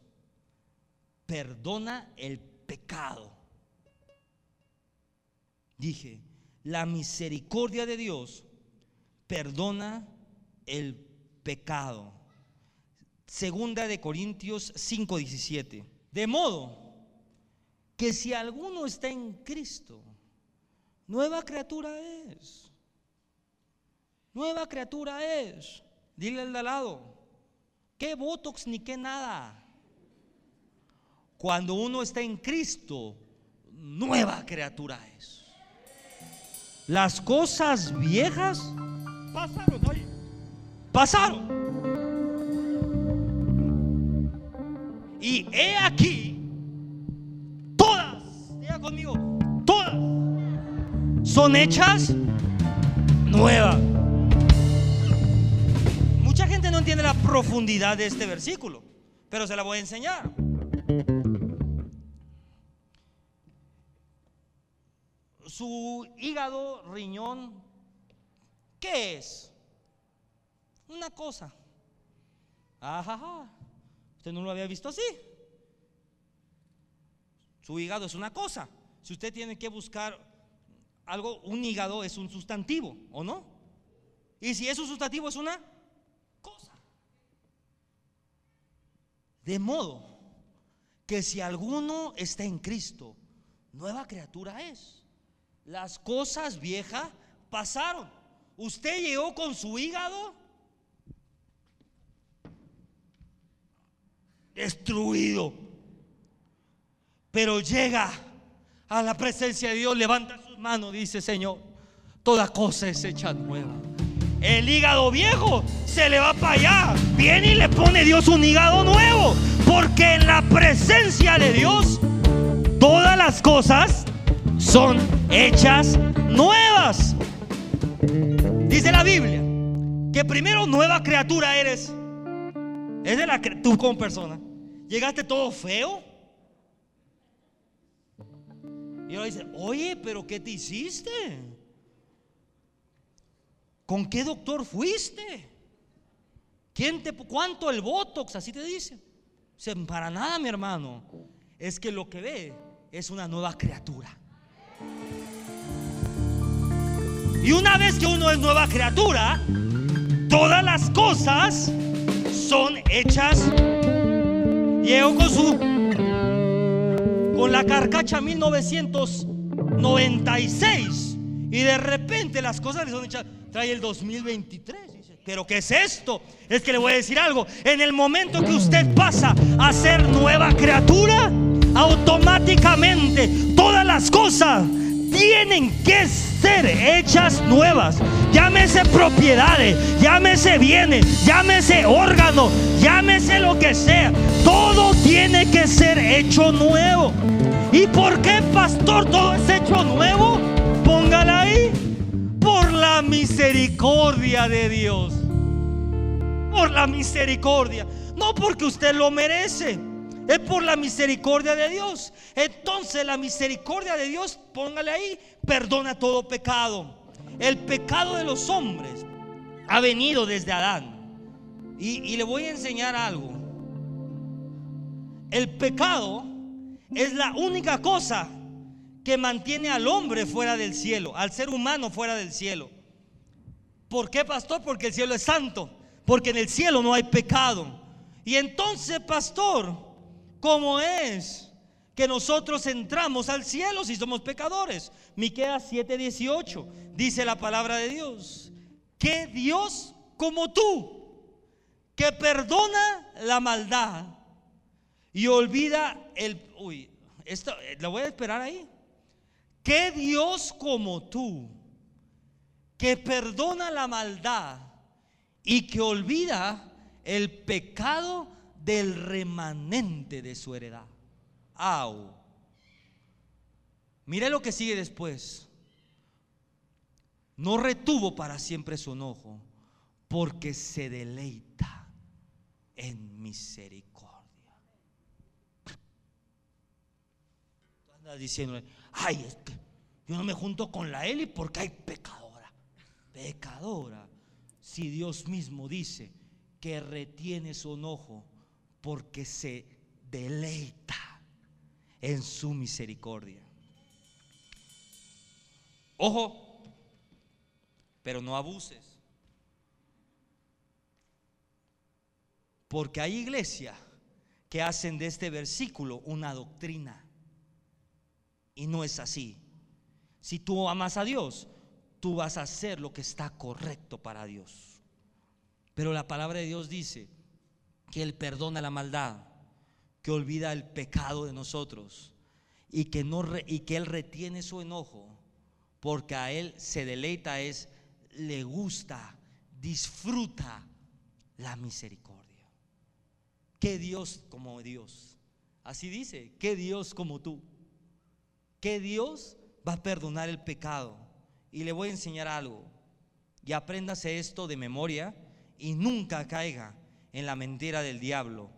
perdona el pecado dije, la misericordia de Dios perdona el pecado. Segunda de Corintios 5:17. De modo que si alguno está en Cristo, nueva criatura es. Nueva criatura es. Dile al de al lado, ¿qué botox ni qué nada? Cuando uno está en Cristo, nueva criatura es. Las cosas viejas pasaron. Pasaron. Y he aquí, todas, diga conmigo, todas son hechas nuevas. Mucha gente no entiende la profundidad de este versículo, pero se la voy a enseñar. Su hígado, riñón, ¿qué es? Una cosa. Ajá, usted no lo había visto así. Su hígado es una cosa. Si usted tiene que buscar algo, un hígado es un sustantivo, ¿o no? Y si es un sustantivo es una cosa. De modo que si alguno está en Cristo, nueva criatura es. Las cosas viejas pasaron. Usted llegó con su hígado destruido. Pero llega a la presencia de Dios, levanta sus manos, dice Señor, toda cosa es hecha nueva. El hígado viejo se le va para allá. Viene y le pone Dios un hígado nuevo. Porque en la presencia de Dios, todas las cosas son hechas nuevas. Dice la Biblia que primero nueva criatura eres. Es de la tú como persona. Llegaste todo feo. Y ahora dice, oye, pero ¿qué te hiciste? ¿Con qué doctor fuiste? ¿Quién te, ¿Cuánto el Botox? Así te dice. para nada, mi hermano. Es que lo que ve es una nueva criatura. Y una vez que uno es nueva criatura, todas las cosas son hechas. Llegó con su con la carcacha 1996 y de repente las cosas le son hechas. Trae el 2023. Pero ¿qué es esto? Es que le voy a decir algo. En el momento que usted pasa a ser nueva criatura, automáticamente todas las cosas tienen que ser hechas nuevas. Llámese propiedades, llámese bienes, llámese órgano, llámese lo que sea. Todo tiene que ser hecho nuevo. ¿Y por qué, pastor, todo es hecho nuevo? Póngala ahí. Por la misericordia de Dios. Por la misericordia. No porque usted lo merece. Es por la misericordia de Dios. Entonces la misericordia de Dios, póngale ahí, perdona todo pecado. El pecado de los hombres ha venido desde Adán. Y, le voy a enseñar algo. El pecado es la única cosa que mantiene al hombre fuera del cielo, al ser humano fuera del cielo. ¿Por qué, pastor? Porque el cielo es santo, porque en el cielo no hay pecado. Y entonces, pastor, ¿cómo es que nosotros entramos al cielo si somos pecadores? Miqueas 7:18 dice la palabra de Dios, que Dios como tú, que perdona la maldad y olvida el uy, esto lo voy a esperar ahí. Que Dios como tú, que perdona la maldad y que olvida el pecado del remanente de su heredad. Au. Mire lo que sigue después. No retuvo para siempre su enojo, porque se deleita en misericordia. Tú andas diciendo, ay, es que yo no me junto con la Eli porque hay pecadora. Pecadora. Si Dios mismo dice que retiene su enojo porque se deleita en su misericordia. Ojo, pero no abuses. Porque hay iglesias que hacen de este versículo una doctrina. Y no es así. Si tú amas a Dios, tú vas a hacer lo que está correcto para Dios. Pero la palabra de Dios dice que Él perdona la maldad, que olvida el pecado de nosotros y que, no y que Él retiene su enojo porque a Él se deleita, es, le gusta, disfruta la misericordia. Que Dios como Dios. Así dice, que Dios como tú. Que Dios va a perdonar el pecado. Y le voy a enseñar algo. Y apréndase esto de memoria y nunca caiga en la mentira del diablo.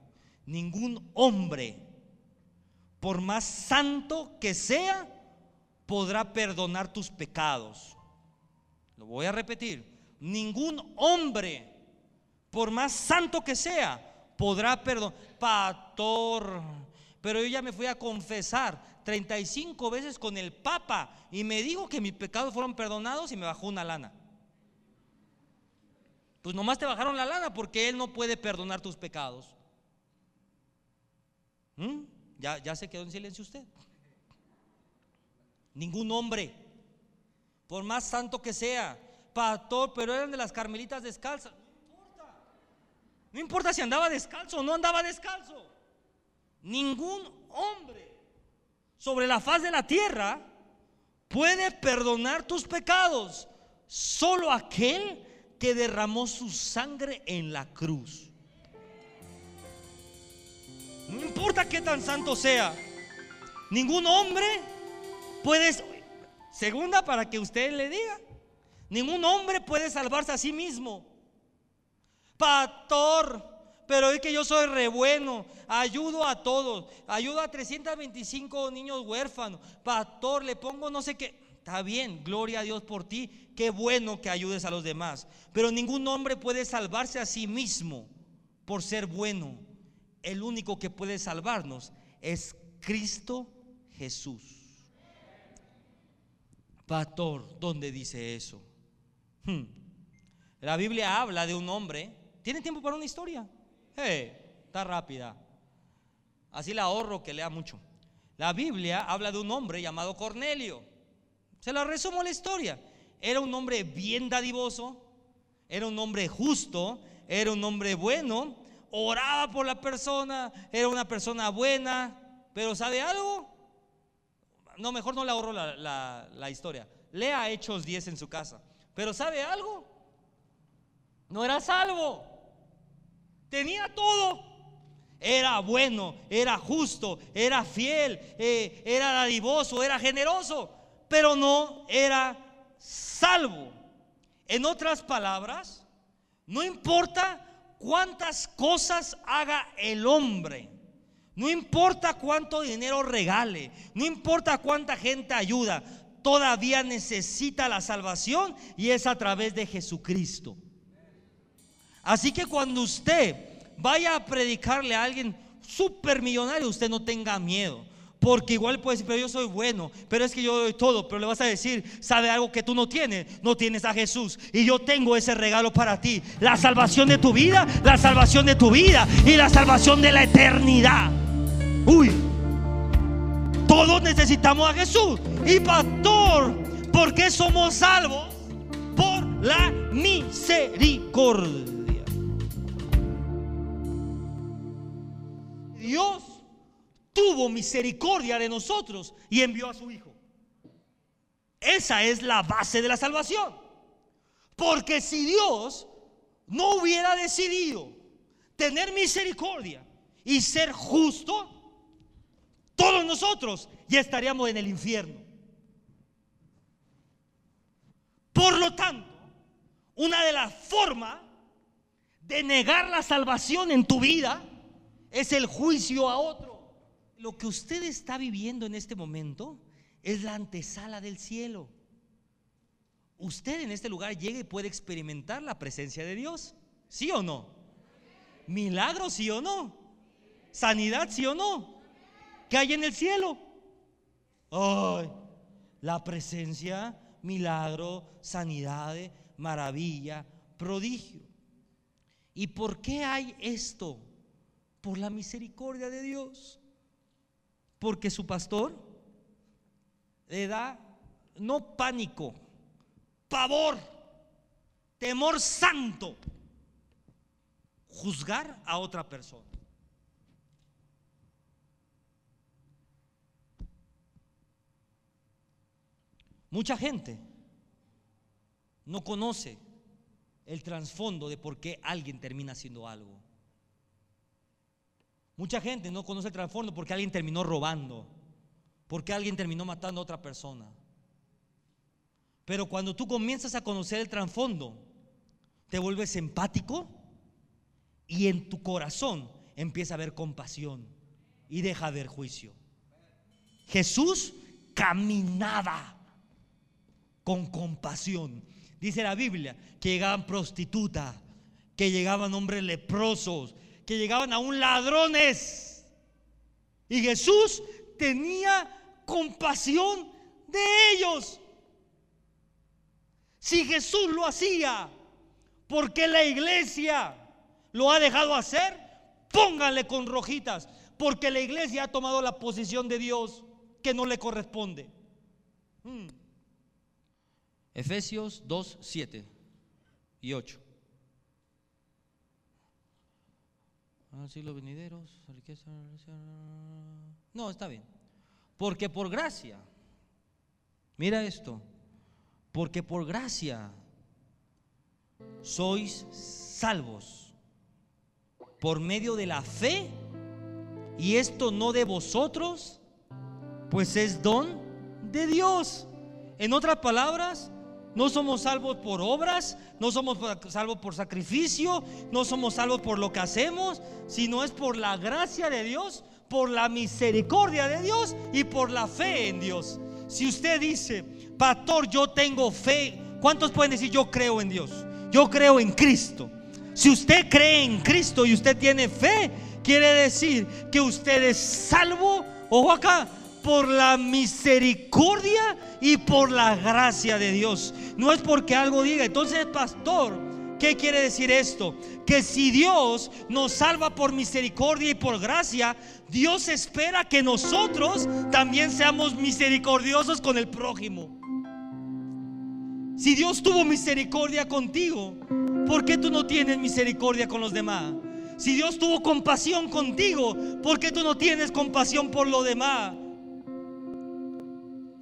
Ningún hombre, por más santo que sea, podrá perdonar tus pecados. Lo voy a repetir. Ningún hombre, por más santo que sea, podrá perdonar. Pastor, pero yo ya me fui a confesar 35 veces con el Papa y me dijo que mis pecados fueron perdonados y me bajó una lana. Pues nomás te bajaron la lana porque Él no puede perdonar tus pecados. ¿Mm? ¿Ya, ¿Ya se quedó en silencio usted? Ningún hombre por más santo que sea, pastor, pero eran de las carmelitas descalzas. No importa. No importa si andaba descalzo o no andaba descalzo. Ningún hombre sobre la faz de la tierra puede perdonar tus pecados. Solo aquel que derramó su sangre en la cruz. No importa qué tan santo sea. Ningún hombre puede... Segunda, para que usted le diga. Ningún hombre puede salvarse a sí mismo. Pastor, pero es que yo soy re bueno, ayudo a todos, ayudo a 325 niños huérfanos. Pastor, le pongo no sé qué. Está bien, gloria a Dios por ti. Qué bueno que ayudes a los demás. Pero ningún hombre puede salvarse a sí mismo por ser bueno. El único que puede salvarnos es Cristo Jesús. Pastor, ¿dónde dice eso? Hmm. La Biblia habla de un hombre. ¿Tiene tiempo para una historia? está rápida. Así la ahorro que lea mucho. La Biblia habla de un hombre llamado Cornelio. Se la resumo la historia. Era un hombre bien dadivoso, era un hombre justo, era un hombre bueno, oraba por la persona, era una persona buena, pero ¿sabe algo? No, mejor no le ahorro la, la historia. Lea Hechos 10 en su casa. Pero ¿sabe algo? No era salvo. Tenía todo. Era bueno, era justo, era fiel, eh, era dadivoso, era generoso, pero no era salvo. En otras palabras, no importa cuántas cosas haga el hombre, no importa cuánto dinero regale, no importa cuánta gente ayuda, todavía necesita la salvación y es a través de Jesucristo. Así que cuando usted vaya a predicarle a alguien súper millonario, usted no tenga miedo. Porque igual puede decir, pero yo soy bueno, pero es que yo doy todo, pero le vas a decir, ¿sabe algo que tú no tienes? No tienes a Jesús. Y yo tengo ese regalo para ti. La salvación de tu vida, la salvación de tu vida y la salvación de la eternidad. Uy, todos necesitamos a Jesús. Y pastor, ¿por qué somos salvos? Por la misericordia. Dios tuvo misericordia de nosotros y envió a su Hijo. Esa es la base de la salvación. Porque si Dios no hubiera decidido tener misericordia y ser justo, todos nosotros ya estaríamos en el infierno. Por lo tanto, una de las formas de negar la salvación en tu vida es el juicio a otro. Lo que usted está viviendo en este momento es la antesala del cielo. Usted en este lugar llega y puede experimentar la presencia de Dios. ¿Sí o no? Milagro, sí o no? Sanidad, sí o no? ¿Qué hay en el cielo? Ay, la presencia, milagro, sanidad, maravilla, prodigio. ¿Y por qué hay esto? Por la misericordia de Dios. Porque su pastor le da no pánico, pavor, temor santo, juzgar a otra persona. Mucha gente no conoce el trasfondo de por qué alguien termina haciendo algo. Mucha gente no conoce el trasfondo porque alguien terminó robando, porque alguien terminó matando a otra persona. Pero cuando tú comienzas a conocer el trasfondo, te vuelves empático y en tu corazón empieza a haber compasión y deja de haber juicio. Jesús caminaba con compasión. Dice la Biblia que llegaban prostitutas, que llegaban hombres leprosos, que llegaban aún ladrones. Y Jesús tenía compasión de ellos. Si Jesús lo hacía, ¿por qué la iglesia lo ha dejado hacer? Pónganle con rojitas, porque la iglesia ha tomado la posición de Dios que no le corresponde. Hmm. Efesios 2, 7 y 8. Así los venideros, riqueza, no, está bien. Porque por gracia, mira esto, porque por gracia sois salvos por medio de la fe, y esto no de vosotros, pues es don de Dios. En otras palabras, no somos salvos por obras, no somos salvos por sacrificio, no somos salvos por lo que hacemos, sino es por la gracia de Dios, por la misericordia de Dios y por la fe en Dios. Si usted dice, pastor, yo tengo fe, ¿cuántos pueden decir yo creo en Dios? Yo creo en Cristo. Si usted cree en Cristo y usted tiene fe, quiere decir que usted es salvo, ojo acá, por la misericordia y por la gracia de Dios. No es porque algo diga. Entonces, pastor, ¿qué quiere decir esto? Que si Dios nos salva por misericordia y por gracia, Dios espera que nosotros también seamos misericordiosos con el prójimo. Si Dios tuvo misericordia contigo, ¿por qué tú no tienes misericordia con los demás? Si Dios tuvo compasión contigo, ¿por qué tú no tienes compasión por los demás?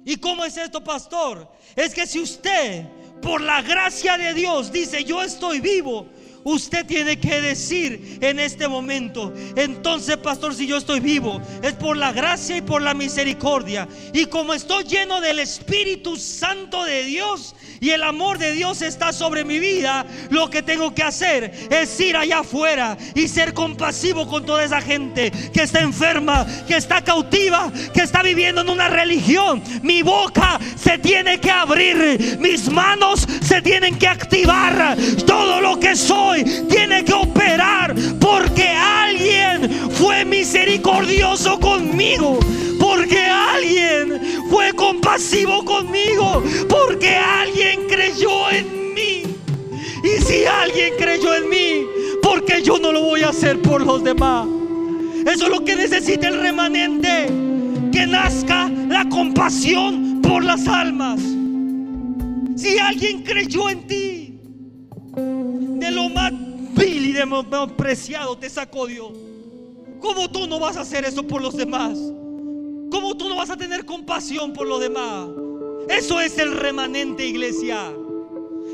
¿Y cómo es esto, pastor? Es que si usted, por la gracia de Dios, dice, yo estoy vivo, usted tiene que decir en este momento, entonces pastor, si yo estoy vivo, es por la gracia y por la misericordia. Y como estoy lleno del Espíritu Santo de Dios y el amor de Dios está sobre mi vida, lo que tengo que hacer es ir allá afuera y ser compasivo con toda esa gente que está enferma, que está cautiva, que está viviendo en una religión. Mi boca se tiene que abrir, mis manos se tienen que activar, todo lo que soy tiene que operar porque alguien fue misericordioso conmigo, porque alguien fue compasivo conmigo, porque alguien creyó en mí. Y si alguien creyó en mí, porque yo no lo voy a hacer por los demás. Eso es lo que necesita el remanente, que nazca la compasión por las almas. Si alguien creyó en ti, de lo más vil y de lo más preciado te sacó Dios. ¿Cómo tú no vas a hacer eso por los demás? ¿Cómo tú no vas a tener compasión por los demás? Eso es el remanente iglesia.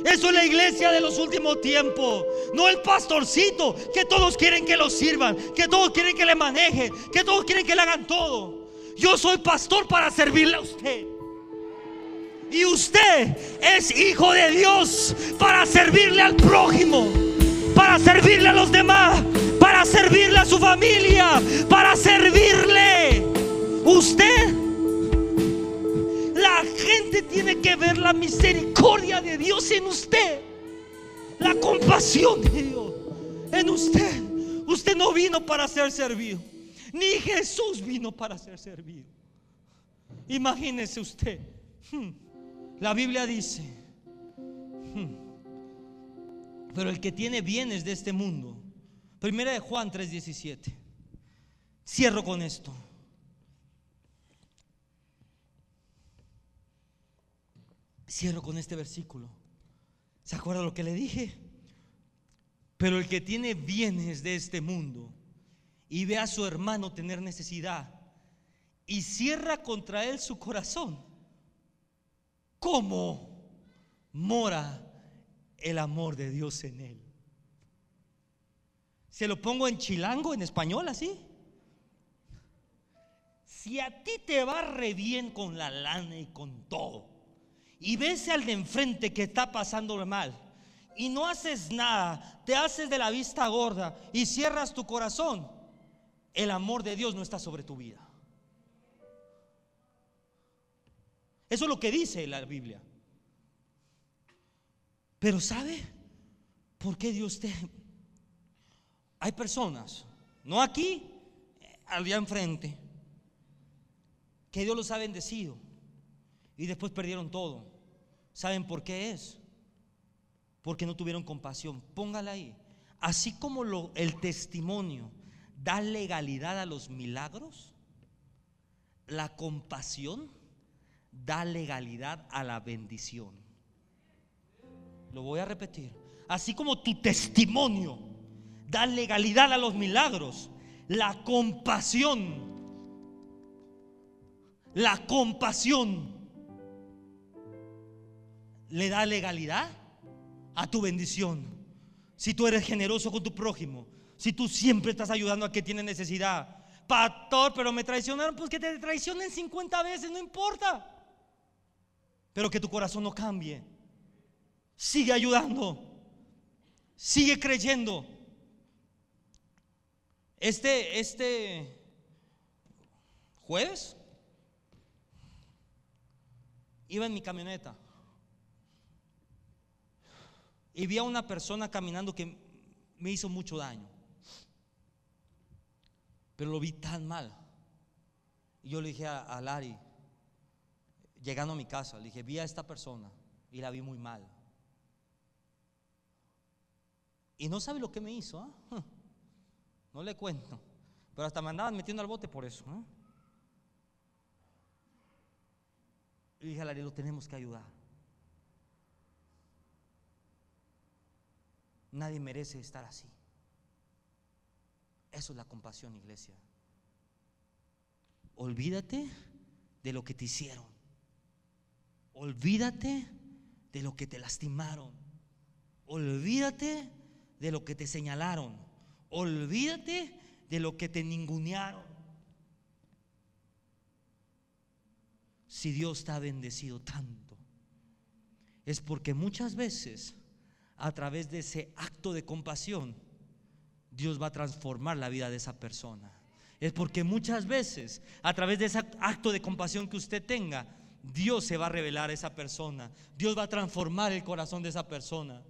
Eso es la iglesia de los últimos tiempos. No el pastorcito que todos quieren que lo sirvan, que todos quieren que le manejen, que todos quieren que le hagan todo. Yo soy pastor para servirle a usted. Y usted es hijo de Dios para servirle al prójimo, para servirle a los demás, para servirle a su familia, para servirle. Usted, la gente tiene que ver la misericordia de Dios en usted, la compasión de Dios en usted. Usted no vino para ser servido, ni Jesús vino para ser servido. Imagínese usted. Hmm, la Biblia dice, hmm, pero el que tiene bienes de este mundo, primera de Juan 3:17, cierro con esto. Cierro con este versículo. ¿Se acuerda lo que le dije? Pero el que tiene bienes de este mundo y ve a su hermano tener necesidad y cierra contra él su corazón, ¿Cómo mora el amor de Dios en él? Se lo pongo en chilango, en español, así. Si a ti te va re bien con la lana y con todo, y ves al de enfrente que está pasando mal, y no haces nada, te haces de la vista gorda y cierras tu corazón, el amor de Dios no está sobre tu vida. Eso es lo que dice la Biblia. Pero ¿sabe por qué Dios te... Hay personas, no aquí, allá enfrente, que Dios los ha bendecido y después perdieron todo. ¿Saben por qué es? Porque no tuvieron compasión. Póngala ahí. Así como lo, el testimonio da legalidad a los milagros, la compasión da legalidad a la bendición. Lo voy a repetir. Así como tu testimonio da legalidad a los milagros, la compasión, la compasión le da legalidad a tu bendición. Si tú eres generoso con tu prójimo, si tú siempre estás ayudando a que tiene necesidad. Pastor, pero me traicionaron, pues que te traicionen 50 veces, no importa. Pero que tu corazón no cambie. Sigue ayudando. Sigue creyendo. Este, este jueves iba en mi camioneta y vi a una persona caminando que me hizo mucho daño. Pero lo vi tan mal. Y yo le dije a, a Lari, llegando a mi casa, le dije, vi a esta persona y la vi muy mal. Y no sabe lo que me hizo. ¿ah? No le cuento. Pero hasta me andaban metiendo al bote por eso. Y dije Lari, lo tenemos que ayudar. Nadie merece estar así. Eso es la compasión, iglesia. Olvídate de lo que te hicieron. Olvídate de lo que te lastimaron. Olvídate de lo que te señalaron. Olvídate de lo que te ningunearon. Si Dios te ha bendecido tanto, es porque muchas veces a través de ese acto de compasión, Dios va a transformar la vida de esa persona. Es porque muchas veces, a través de ese acto de compasión que usted tenga, Dios se va a revelar a esa persona. Dios va a transformar el corazón de esa persona.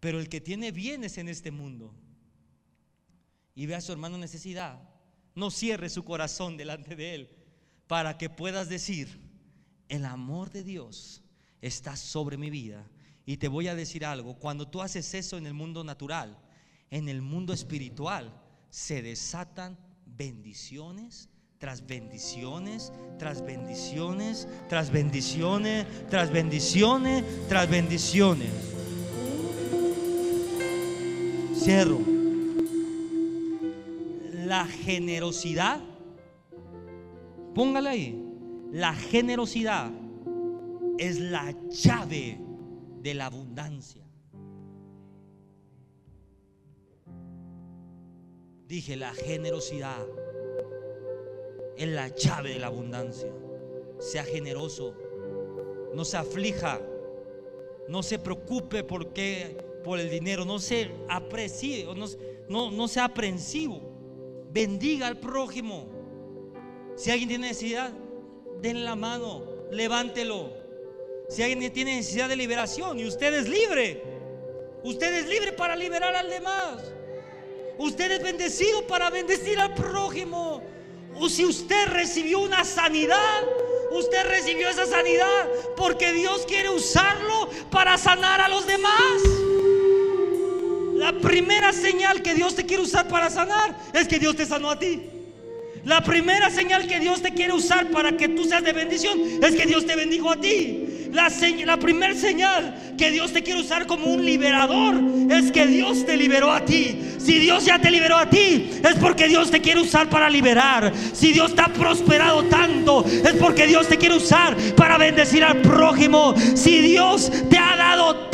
Pero el que tiene bienes en este mundo y ve a su hermano necesidad, no cierre su corazón delante de él para que puedas decir, el amor de Dios está sobre mi vida. Y te voy a decir algo, cuando tú haces eso en el mundo natural, en el mundo espiritual, se desatan bendiciones tras bendiciones, tras bendiciones, tras bendiciones, tras bendiciones, tras bendiciones. Cierro. La generosidad, póngale ahí, la generosidad es la llave de la abundancia. Dije, la generosidad es la llave de la abundancia. Sea generoso, no se aflija, no se preocupe por por el dinero, no se aprecie, no, no, no sea aprensivo. Bendiga al prójimo. Si alguien tiene necesidad, den la mano, levántelo. Si alguien tiene necesidad de liberación y usted es libre, usted es libre para liberar al demás. Usted es bendecido para bendecir al prójimo. O si usted recibió una sanidad, usted recibió esa sanidad porque Dios quiere usarlo para sanar a los demás. La primera señal que Dios te quiere usar para sanar es que Dios te sanó a ti. La primera señal que Dios te quiere usar para que tú seas de bendición es que Dios te bendijo a ti. La, primera señal que Dios te quiere usar como un liberador es que Dios te liberó a ti. Si Dios ya te liberó a ti, es porque Dios te quiere usar para liberar. Si Dios te ha prosperado tanto, es porque Dios te quiere usar para bendecir al prójimo. Si Dios te ha dado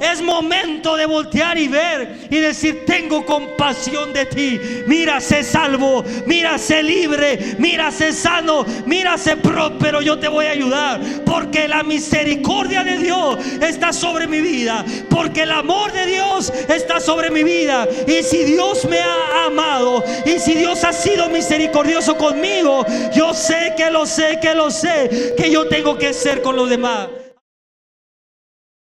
es momento de voltear y ver y decir, tengo compasión de ti. Mira, sé salvo, mira, sé libre, mira, sé sano, mira, sé próspero. Yo te voy a ayudar porque la misericordia de Dios está sobre mi vida, porque el amor de Dios está sobre mi vida. Y si Dios me ha amado y si Dios ha sido misericordioso conmigo, yo sé que lo sé, que lo sé, que yo tengo que ser con los demás.